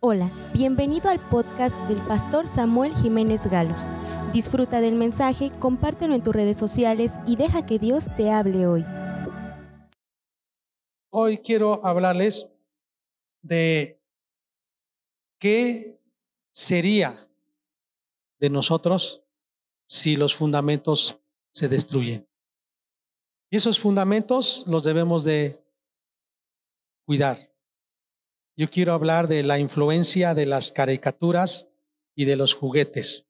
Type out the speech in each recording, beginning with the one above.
Hola, bienvenido al podcast del pastor Samuel Jiménez Galos. Disfruta del mensaje, compártelo en tus redes sociales y deja que Dios te hable hoy. Hoy quiero hablarles de qué sería de nosotros si los fundamentos se destruyen. Y esos fundamentos los debemos de cuidar. Yo quiero hablar de la influencia de las caricaturas y de los juguetes.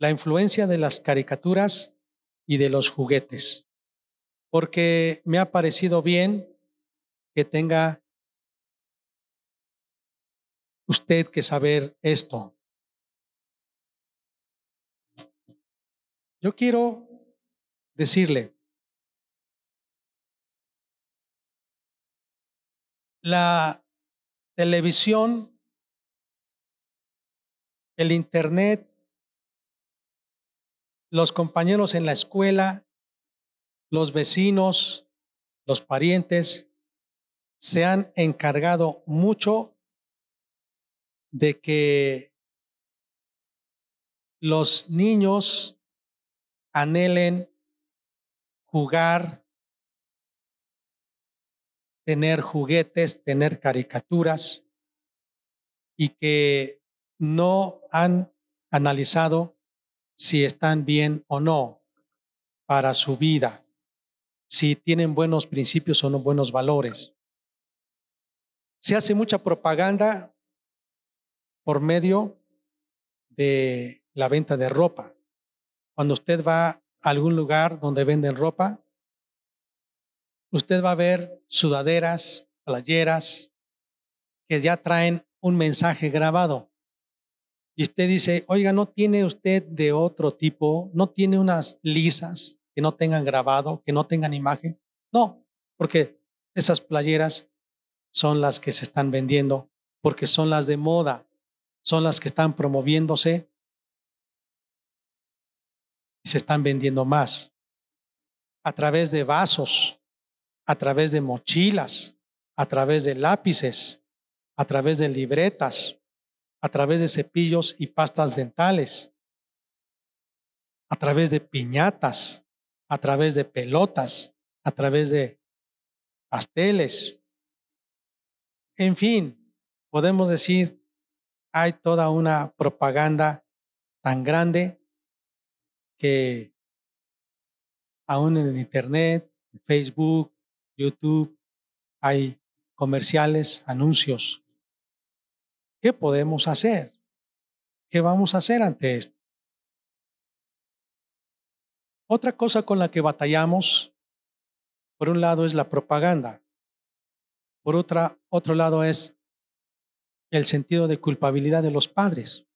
La influencia de las caricaturas y de los juguetes. Porque me ha parecido bien que tenga usted que saber esto. Yo quiero decirle, la televisión, el internet, los compañeros en la escuela, los vecinos, los parientes, se han encargado mucho de que los niños anhelen jugar tener juguetes, tener caricaturas y que no han analizado si están bien o no para su vida, si tienen buenos principios o no buenos valores. Se hace mucha propaganda por medio de la venta de ropa. Cuando usted va a algún lugar donde venden ropa, usted va a ver sudaderas, playeras, que ya traen un mensaje grabado. Y usted dice, oiga, ¿no tiene usted de otro tipo? ¿No tiene unas lisas que no tengan grabado, que no tengan imagen? No, porque esas playeras son las que se están vendiendo, porque son las de moda, son las que están promoviéndose y se están vendiendo más a través de vasos, a través de mochilas, a través de lápices, a través de libretas, a través de cepillos y pastas dentales, a través de piñatas, a través de pelotas, a través de pasteles. En fin, podemos decir, hay toda una propaganda tan grande que aún en el Internet, Facebook, YouTube, hay comerciales, anuncios. ¿Qué podemos hacer? ¿Qué vamos a hacer ante esto? Otra cosa con la que batallamos, por un lado, es la propaganda. Por otra, otro lado es el sentido de culpabilidad de los padres.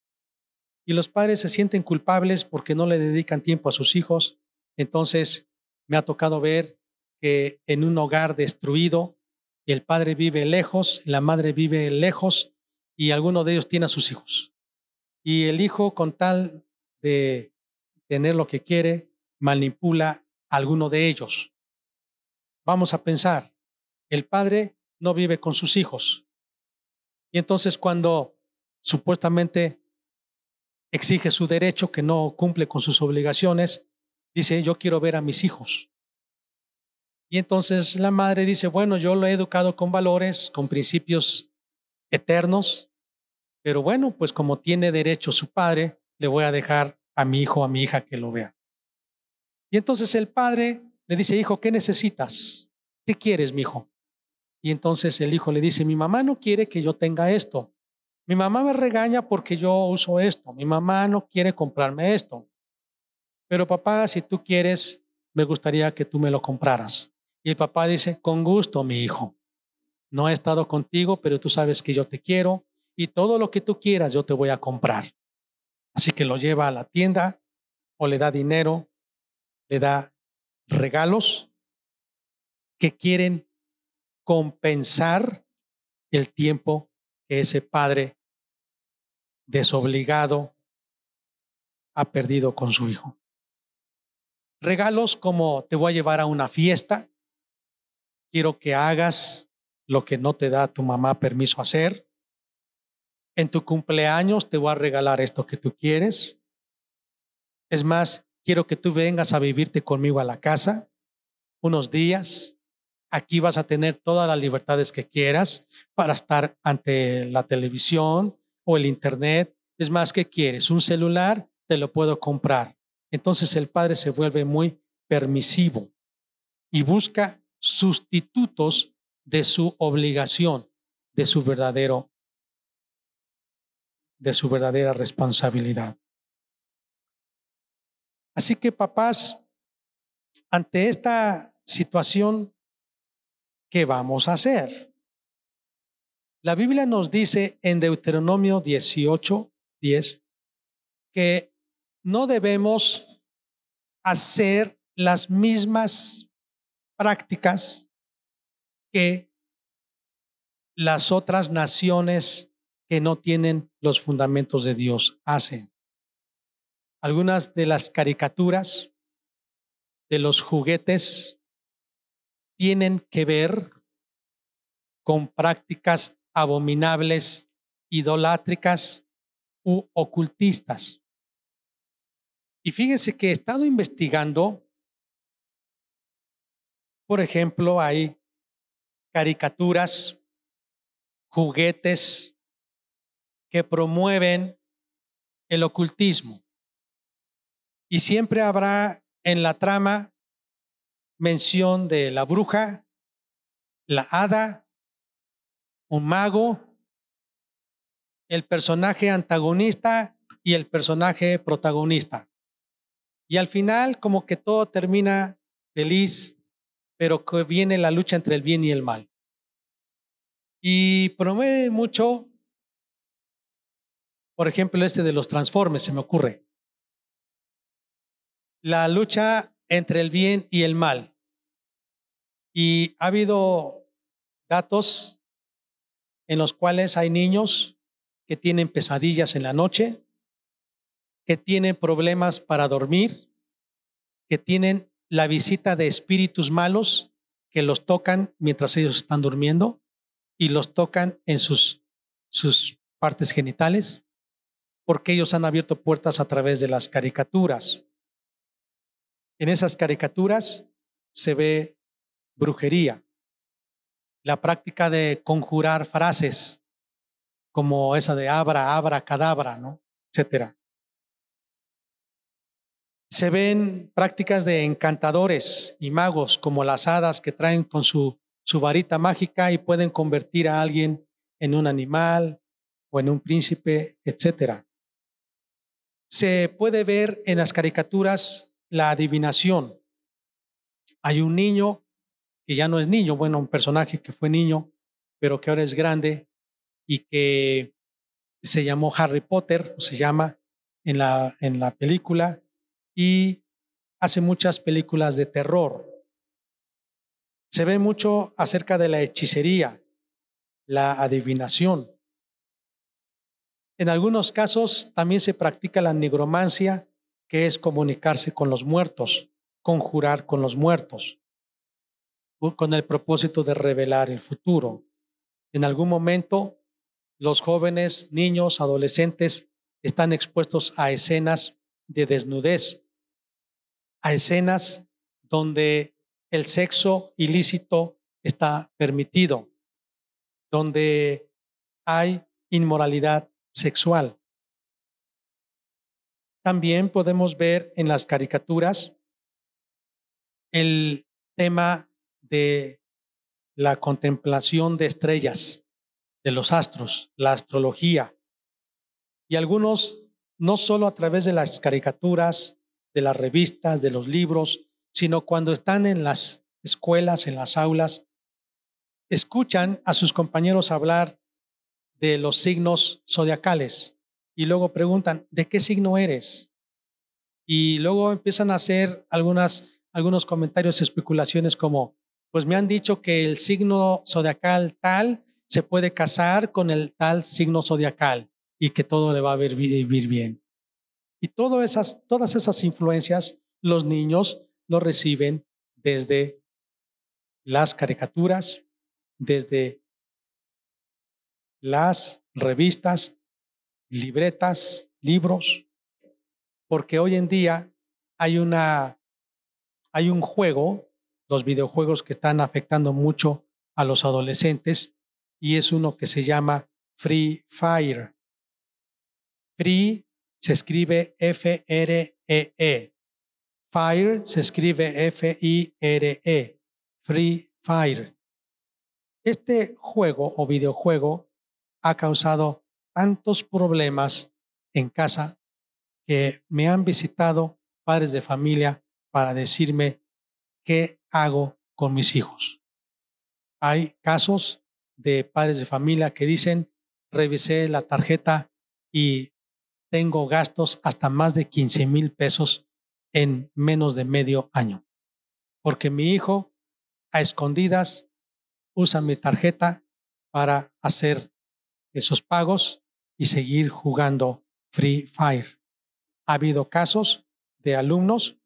Y los padres se sienten culpables porque no le dedican tiempo a sus hijos. Entonces, me ha tocado ver que en un hogar destruido, el padre vive lejos, la madre vive lejos y alguno de ellos tiene a sus hijos. Y el hijo, con tal de tener lo que quiere, manipula a alguno de ellos. Vamos a pensar, el padre no vive con sus hijos. Y entonces cuando supuestamente exige su derecho, que no cumple con sus obligaciones, dice, yo quiero ver a mis hijos. Y entonces la madre dice, bueno, yo lo he educado con valores, con principios eternos, pero bueno, pues como tiene derecho su padre, le voy a dejar a mi hijo, a mi hija que lo vea. Y entonces el padre le dice, hijo, ¿qué necesitas? ¿Qué quieres, mi hijo? Y entonces el hijo le dice, mi mamá no quiere que yo tenga esto. Mi mamá me regaña porque yo uso esto. Mi mamá no quiere comprarme esto. Pero papá, si tú quieres, me gustaría que tú me lo compraras. Y el papá dice, con gusto, mi hijo. No he estado contigo, pero tú sabes que yo te quiero y todo lo que tú quieras yo te voy a comprar. Así que lo lleva a la tienda o le da dinero, le da regalos que quieren compensar el tiempo que ese padre desobligado ha perdido con su hijo. Regalos como te voy a llevar a una fiesta, quiero que hagas lo que no te da tu mamá permiso hacer. En tu cumpleaños te voy a regalar esto que tú quieres. Es más, quiero que tú vengas a vivirte conmigo a la casa unos días. Aquí vas a tener todas las libertades que quieras para estar ante la televisión o el internet. Es más, ¿qué quieres? Un celular, te lo puedo comprar. Entonces el padre se vuelve muy permisivo y busca sustitutos de su obligación, de su verdadero de su verdadera responsabilidad. Así que papás, ante esta situación, ¿qué vamos a hacer? La Biblia nos dice en Deuteronomio 18, 10, que no debemos hacer las mismas prácticas que las otras naciones que no tienen los fundamentos de Dios hacen. Algunas de las caricaturas de los juguetes tienen que ver con prácticas abominables, idolátricas u ocultistas. Y fíjense que he estado investigando, por ejemplo, hay caricaturas, juguetes que promueven el ocultismo. Y siempre habrá en la trama mención de la bruja, la hada, un mago, el personaje antagonista y el personaje protagonista. Y al final como que todo termina feliz, pero que viene la lucha entre el bien y el mal. Y promueve mucho, por ejemplo, este de los transformes, se me ocurre la lucha entre el bien y el mal. Y ha habido datos en los cuales hay niños que tienen pesadillas en la noche, que tienen problemas para dormir, que tienen la visita de espíritus malos que los tocan mientras ellos están durmiendo y los tocan en sus, sus partes genitales, porque ellos han abierto puertas a través de las caricaturas. En esas caricaturas se ve brujería, la práctica de conjurar frases como esa de abra, abra, cadabra, ¿no? etcétera. Se ven prácticas de encantadores y magos como las hadas que traen con su, su varita mágica y pueden convertir a alguien en un animal o en un príncipe, etcétera. Se puede ver en las caricaturas la adivinación. Hay un niño que ya no es niño, bueno, un personaje que fue niño, pero que ahora es grande y que se llamó Harry Potter, o se llama en la, en la película, y hace muchas películas de terror. Se ve mucho acerca de la hechicería, la adivinación. En algunos casos también se practica la nigromancia que es comunicarse con los muertos, conjurar con los muertos, con el propósito de revelar el futuro. En algún momento, los jóvenes, niños, adolescentes están expuestos a escenas de desnudez, a escenas donde el sexo ilícito está permitido, donde hay inmoralidad sexual. También podemos ver en las caricaturas el tema de la contemplación de estrellas, de los astros, la astrología. Y algunos, no solo a través de las caricaturas, de las revistas, de los libros, sino cuando están en las escuelas, en las aulas, escuchan a sus compañeros hablar de los signos zodiacales y luego preguntan, ¿de qué signo eres? Y luego empiezan a hacer algunas, algunos comentarios, especulaciones como, pues me han dicho que el signo zodiacal tal se puede casar con el tal signo zodiacal y que todo le va a vivir bien. Y todas esas, todas esas influencias los niños lo reciben desde las caricaturas, desde las revistas, libretas, libros, porque hoy en día hay una hay un juego, los videojuegos que están afectando mucho a los adolescentes y es uno que se llama Free Fire. Free se escribe F R E. Fire se escribe F I R E. Free Fire. Este juego o videojuego ha causado tantos problemas en casa que me han visitado padres de familia para decirme qué hago con mis hijos. Hay casos de padres de familia que dicen, revisé la tarjeta y tengo gastos hasta más de 15 mil pesos en menos de medio año, porque mi hijo a escondidas usa mi tarjeta para hacer esos pagos y seguir jugando Free Fire. Ha habido casos de alumnos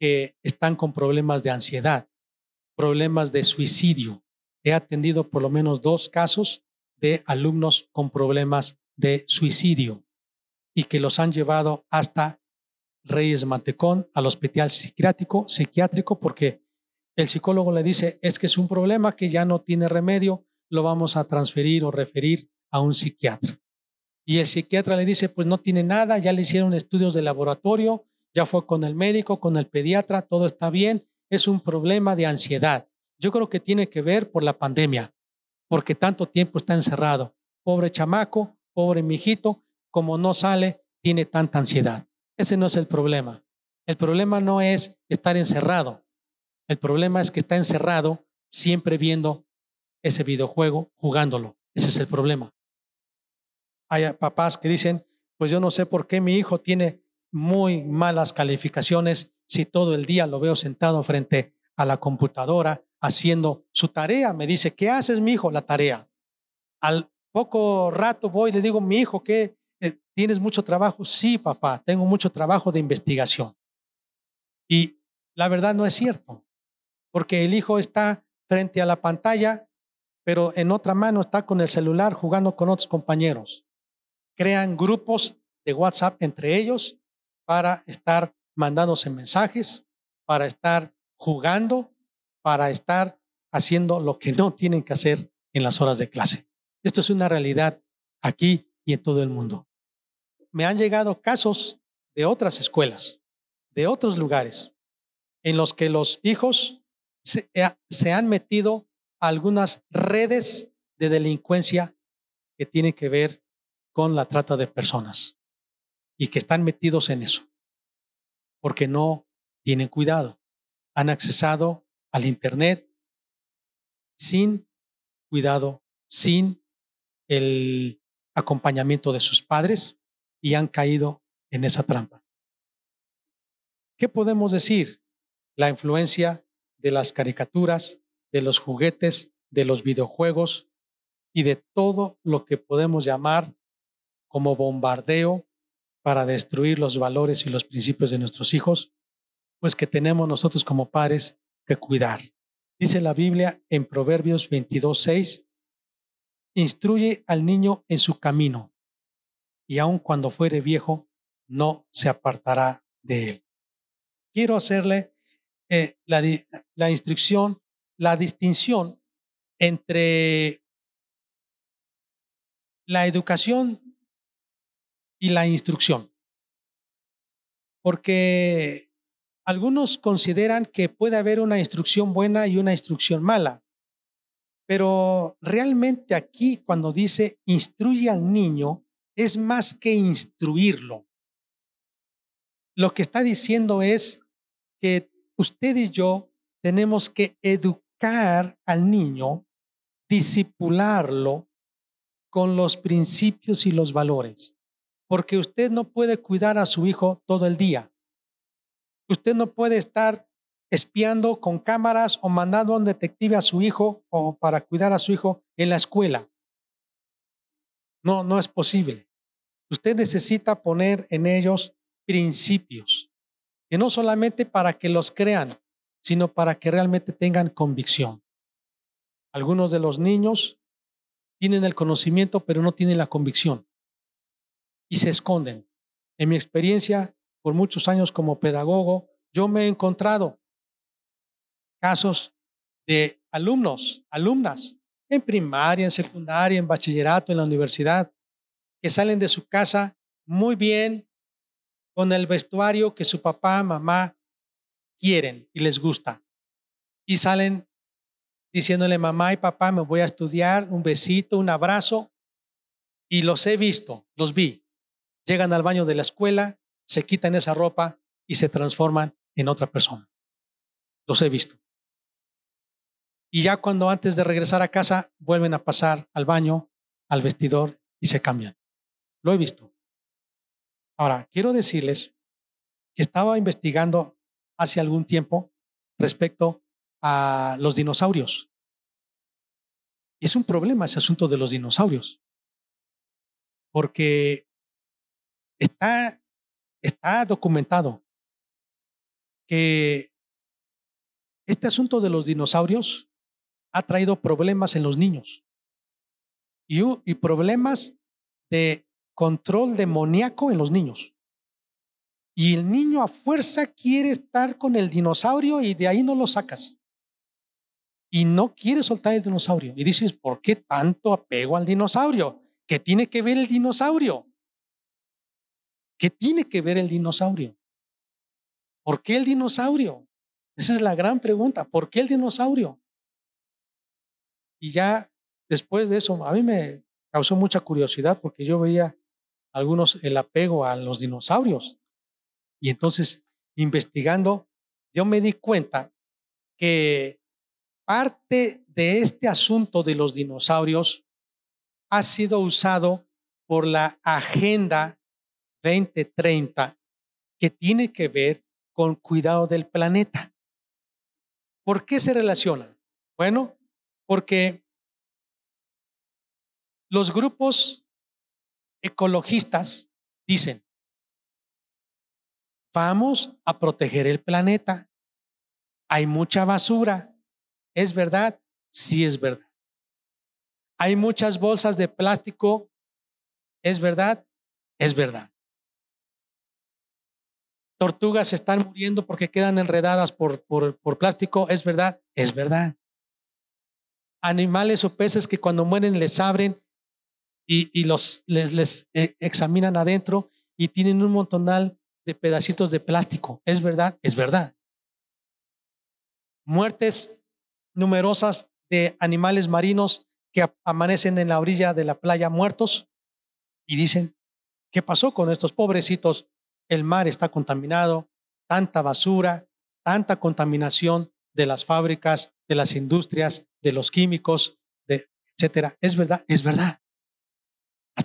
que están con problemas de ansiedad, problemas de suicidio. He atendido por lo menos dos casos de alumnos con problemas de suicidio y que los han llevado hasta Reyes Mantecón al hospital psiquiátrico, porque el psicólogo le dice, es que es un problema que ya no tiene remedio, lo vamos a transferir o referir a un psiquiatra. Y el psiquiatra le dice, pues no tiene nada, ya le hicieron estudios de laboratorio, ya fue con el médico, con el pediatra, todo está bien, es un problema de ansiedad. Yo creo que tiene que ver por la pandemia, porque tanto tiempo está encerrado. Pobre chamaco, pobre mijito, como no sale, tiene tanta ansiedad. Ese no es el problema. El problema no es estar encerrado. El problema es que está encerrado siempre viendo ese videojuego, jugándolo. Ese es el problema. Hay papás que dicen, pues yo no sé por qué mi hijo tiene muy malas calificaciones si todo el día lo veo sentado frente a la computadora haciendo su tarea. Me dice, ¿qué haces, mi hijo? La tarea. Al poco rato voy y le digo, mi hijo, ¿qué? Eh, ¿Tienes mucho trabajo? Sí, papá, tengo mucho trabajo de investigación. Y la verdad no es cierto, porque el hijo está frente a la pantalla, pero en otra mano está con el celular jugando con otros compañeros crean grupos de WhatsApp entre ellos para estar mandándose mensajes, para estar jugando, para estar haciendo lo que no tienen que hacer en las horas de clase. Esto es una realidad aquí y en todo el mundo. Me han llegado casos de otras escuelas, de otros lugares, en los que los hijos se, se han metido a algunas redes de delincuencia que tienen que ver con la trata de personas y que están metidos en eso, porque no tienen cuidado. Han accesado al Internet sin cuidado, sin el acompañamiento de sus padres y han caído en esa trampa. ¿Qué podemos decir? La influencia de las caricaturas, de los juguetes, de los videojuegos y de todo lo que podemos llamar como bombardeo para destruir los valores y los principios de nuestros hijos, pues que tenemos nosotros como padres que cuidar. Dice la Biblia en Proverbios 22, 6, instruye al niño en su camino, y aun cuando fuere viejo, no se apartará de él. Quiero hacerle eh, la, la instrucción, la distinción entre la educación y la instrucción. Porque algunos consideran que puede haber una instrucción buena y una instrucción mala. Pero realmente aquí cuando dice instruye al niño, es más que instruirlo. Lo que está diciendo es que usted y yo tenemos que educar al niño, disipularlo con los principios y los valores porque usted no puede cuidar a su hijo todo el día. Usted no puede estar espiando con cámaras o mandando a un detective a su hijo o para cuidar a su hijo en la escuela. No, no es posible. Usted necesita poner en ellos principios, que no solamente para que los crean, sino para que realmente tengan convicción. Algunos de los niños tienen el conocimiento, pero no tienen la convicción. y se esconden. En mi experiencia, por muchos años como pedagogo, yo me he encontrado casos de alumnos, alumnas, en primaria, en secundaria, en bachillerato, en la universidad, salen de su casa muy bien, con el vestuario que su papá, mamá quieren y les gusta. Y salen diciéndole, mamá y papá, me voy a estudiar, un besito, un abrazo. Y los he visto, los vi. Llegan al baño de la escuela, se quitan esa ropa y se transforman en otra persona. Los he visto. Y ya cuando antes de regresar a casa vuelven a pasar al baño, al vestidor y se cambian. Lo he visto. Ahora, quiero decirles que estaba investigando hace algún tiempo respecto a los dinosaurios. Es un problema ese asunto de los dinosaurios, porque está, está documentado que este asunto de los dinosaurios ha traído problemas en los niños y, y problemas de control demoníaco en los niños. Y el niño a fuerza quiere estar con el dinosaurio y de ahí no lo sacas. Y no quiere soltar el dinosaurio. Y dices, ¿por qué tanto apego al dinosaurio? ¿Qué tiene que ver el dinosaurio? ¿Qué tiene que ver el dinosaurio? ¿Por qué el dinosaurio? Esa es la gran pregunta. ¿Por qué el dinosaurio? Y ya después de eso, a mí me causó mucha curiosidad porque yo veía algunos el apego a los dinosaurios. Y entonces, investigando, yo me di cuenta que parte de este asunto de los dinosaurios ha sido usado por la Agenda 2030 que tiene que ver con cuidado del planeta. ¿Por qué se relaciona? Bueno, porque los grupos ecologistas dicen, vamos a proteger el planeta. Hay mucha basura. ¿Es verdad? Sí es verdad. Hay muchas bolsas de plástico. ¿Es verdad? Es verdad. Tortugas están muriendo porque quedan enredadas por, por, por plástico. ¿Es verdad? Es verdad animales o peces que cuando mueren les abren y, los, les, les eh, examinan adentro y tienen un montonal de pedacitos de plástico. ¿Es verdad? Es verdad. Muertes numerosas de animales marinos que amanecen en la orilla de la playa muertos y dicen, ¿qué pasó con estos pobrecitos? El mar está contaminado, tanta basura, tanta contaminación de las fábricas, de las industrias, de los químicos, de, etcétera. Es verdad, es verdad.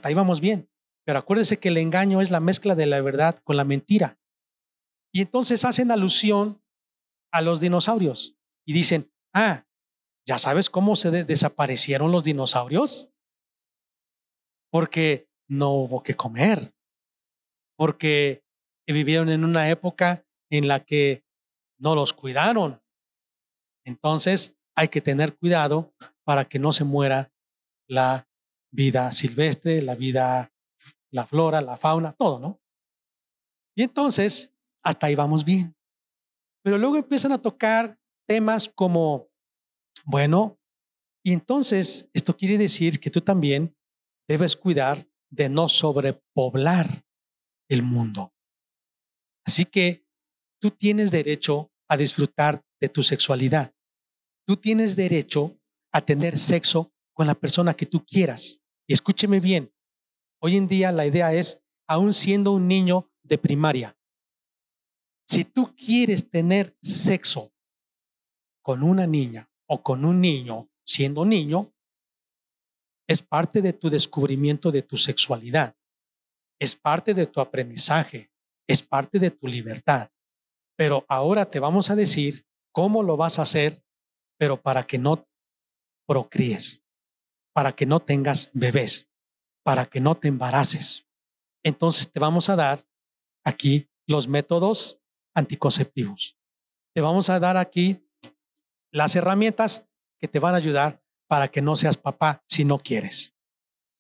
Hasta ahí vamos bien. Pero acuérdese que el engaño es la mezcla de la verdad con la mentira. Y entonces hacen alusión a los dinosaurios y dicen, ah, ¿ya sabes cómo se desaparecieron los dinosaurios? Porque no hubo que comer, porque vivieron en una época en la que no los cuidaron, entonces hay que tener cuidado para que no se muera la vida silvestre, la vida, la flora, la fauna, todo, ¿no? Y entonces, hasta ahí vamos bien. Pero luego empiezan a tocar temas como, bueno, y entonces esto quiere decir que tú también debes cuidar de no sobrepoblar el mundo. Así que tú tienes derecho a disfrutar de tu sexualidad. Tú tienes derecho a tener sexo con la persona que tú quieras. Y escúcheme bien, hoy en día la idea es, aún siendo un niño de primaria, si tú quieres tener sexo con una niña o con un niño siendo niño, es parte de tu descubrimiento de tu sexualidad, es parte de tu aprendizaje, es parte de tu libertad. Pero ahora te vamos a decir cómo lo vas a hacer, pero para que no procríes, para que no tengas bebés, para que no te embaraces. Entonces te vamos a dar aquí los métodos anticonceptivos. Te vamos a dar aquí las herramientas que te van a ayudar para que no seas papá si no quieres.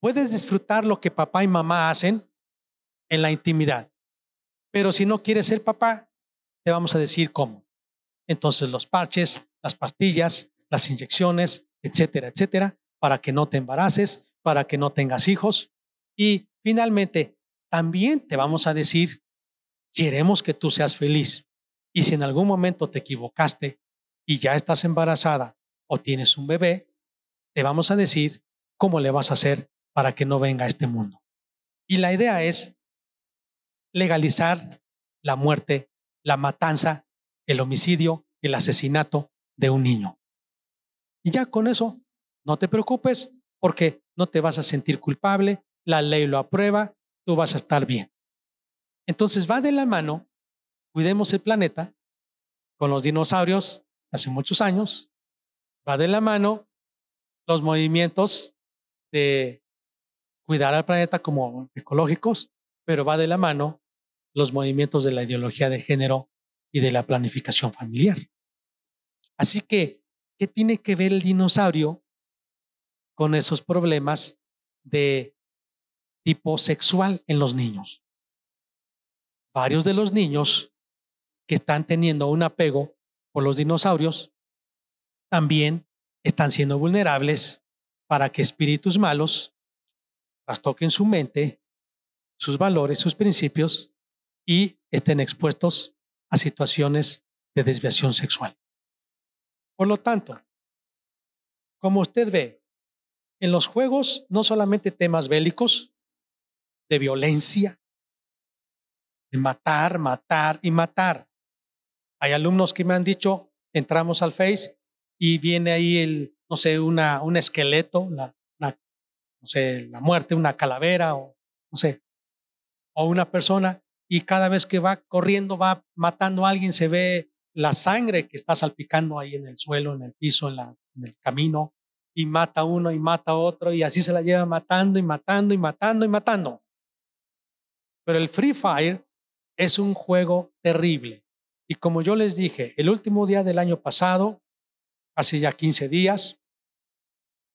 Puedes disfrutar lo que papá y mamá hacen en la intimidad. Pero si no quieres ser papá, te vamos a decir cómo. Entonces los parches, las pastillas, las inyecciones, etcétera, etcétera, para que no te embaraces, para que no tengas hijos. Y finalmente, también te vamos a decir, queremos que tú seas feliz. Y si en algún momento te equivocaste y ya estás embarazada o tienes un bebé, te vamos a decir cómo le vas a hacer para que no venga a este mundo. Y la idea es legalizar la muerte, la matanza, el homicidio, el asesinato de un niño. Y ya con eso, no te preocupes porque no te vas a sentir culpable, la ley lo aprueba, tú vas a estar bien. Entonces va de la mano, cuidemos el planeta con los dinosaurios hace muchos años, va de la mano los movimientos de cuidar al planeta como ecológicos, pero va de la mano los movimientos de la ideología de género y de la planificación familiar. Así que, ¿qué tiene que ver el dinosaurio con esos problemas de tipo sexual en los niños? Varios de los niños que están teniendo un apego por los dinosaurios también están siendo vulnerables para que espíritus malos toquen su mente, sus valores, sus principios y estén expuestos a situaciones de desviación sexual. Por lo tanto, como usted ve, en los juegos no solamente temas bélicos, de violencia, de matar, matar y matar. Hay alumnos que me han dicho, entramos al Face y viene ahí el, no sé, una, un esqueleto, la, no sé, la muerte, una calavera o no sé, o una persona y cada vez que va corriendo, va matando a alguien, se ve la sangre que está salpicando ahí en el suelo, en el piso, en, el camino, y mata a uno y mata a otro, y así se la lleva matando y matando y matando y matando. Pero el Free Fire es un juego terrible. Y como yo les dije, el último día del año pasado, hace ya 15 días,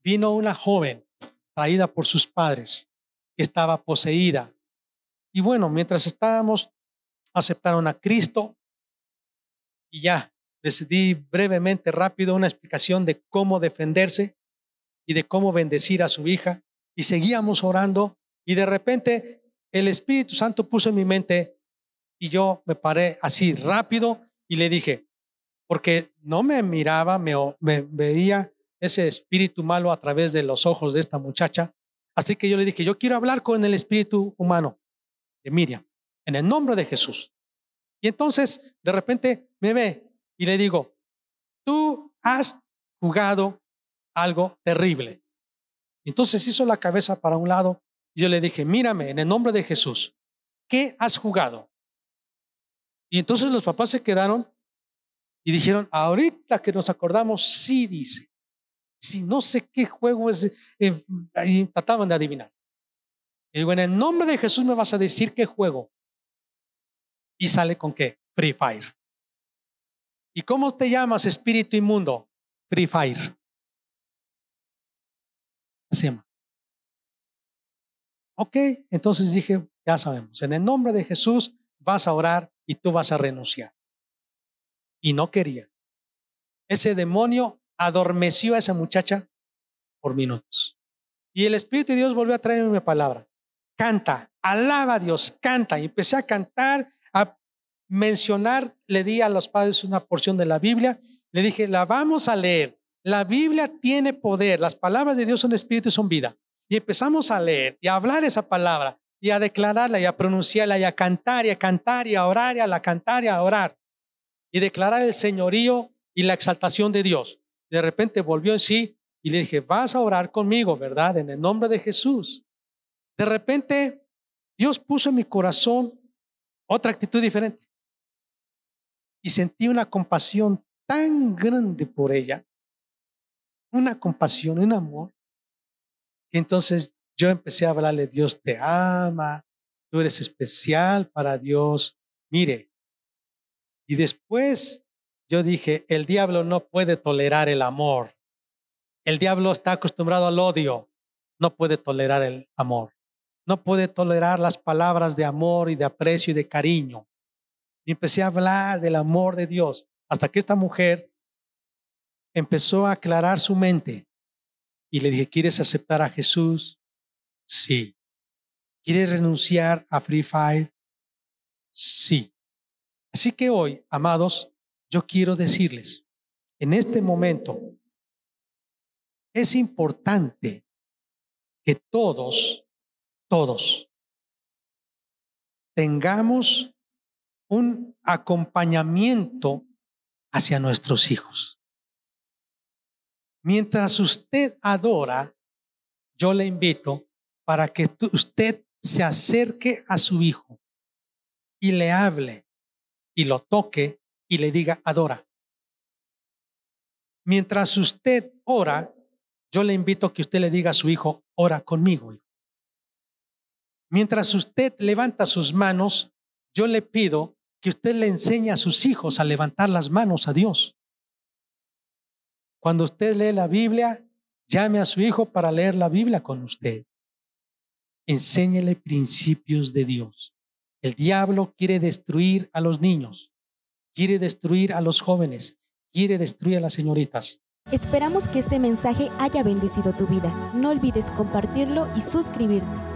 vino una joven traída por sus padres, que estaba poseída. Y bueno, mientras estábamos, aceptaron a Cristo y ya les di brevemente, rápido, una explicación de cómo defenderse y de cómo bendecir a su hija. Y seguíamos orando y de repente el Espíritu Santo puso en mi mente y yo me paré así rápido y le dije, porque no me miraba, me, me veía ese espíritu malo a través de los ojos de esta muchacha. Así que yo le dije, yo quiero hablar con el espíritu humano de Miriam, en el nombre de Jesús. Y entonces, de repente, me ve y le digo, tú has jugado algo terrible. Entonces hizo la cabeza para un lado y yo le dije, mírame, en el nombre de Jesús, ¿qué has jugado? Y entonces los papás se quedaron y dijeron, ahorita que nos acordamos, sí dice si no sé qué juego es, eh, trataban de adivinar. Y digo, en el nombre de Jesús me vas a decir qué juego. Y sale con qué? Free Fire. ¿Y cómo te llamas, espíritu inmundo? Free Fire. Así Ok, entonces dije, ya sabemos, en el nombre de Jesús vas a orar y tú vas a renunciar. Y no quería. Ese demonio adormeció a esa muchacha por minutos. Y el Espíritu de Dios volvió a traerme una palabra. Canta, alaba a Dios, canta. Y empecé a cantar, a mencionar, le di a los padres una porción de la Biblia. Le dije, la vamos a leer. La Biblia tiene poder. Las palabras de Dios son espíritu y son vida. Y empezamos a leer y a hablar esa palabra y a declararla y a pronunciarla y a cantar y a cantar y a orar y a la cantar y a orar y declarar el señorío y la exaltación de Dios. De repente volvió en sí y le dije, vas a orar conmigo, ¿verdad? En el nombre de Jesús. De repente Dios puso en mi corazón otra actitud diferente. Y sentí una compasión tan grande por ella, una compasión, un amor, que entonces yo empecé a hablarle, Dios te ama, tú eres especial para Dios. Mire, y después yo dije, el diablo no puede tolerar el amor. El diablo está acostumbrado al odio, no puede tolerar el amor. no puede tolerar las palabras de amor y de aprecio y de cariño. Y empecé a hablar del amor de Dios hasta que esta mujer empezó a aclarar su mente y le dije, ¿quieres aceptar a Jesús? Sí. ¿Quieres renunciar a Free Fire? Sí. Así que hoy, amados, yo quiero decirles, en este momento, es importante que todos, todos, tengamos un acompañamiento hacia nuestros hijos. Mientras usted adora, yo le invito para que usted se acerque a su hijo y le hable y lo toque y le diga, adora. Mientras usted ora, yo le invito a que usted le diga a su hijo, ora conmigo. Mientras usted levanta sus manos, yo le pido que usted le enseñe a sus hijos a levantar las manos a Dios. Cuando usted lee la Biblia, llame a su hijo para leer la Biblia con usted. Enséñele principios de Dios. El diablo quiere destruir a los niños, quiere destruir a los jóvenes, quiere destruir a las señoritas. Esperamos que este mensaje haya bendecido tu vida. No olvides compartirlo y suscribirte.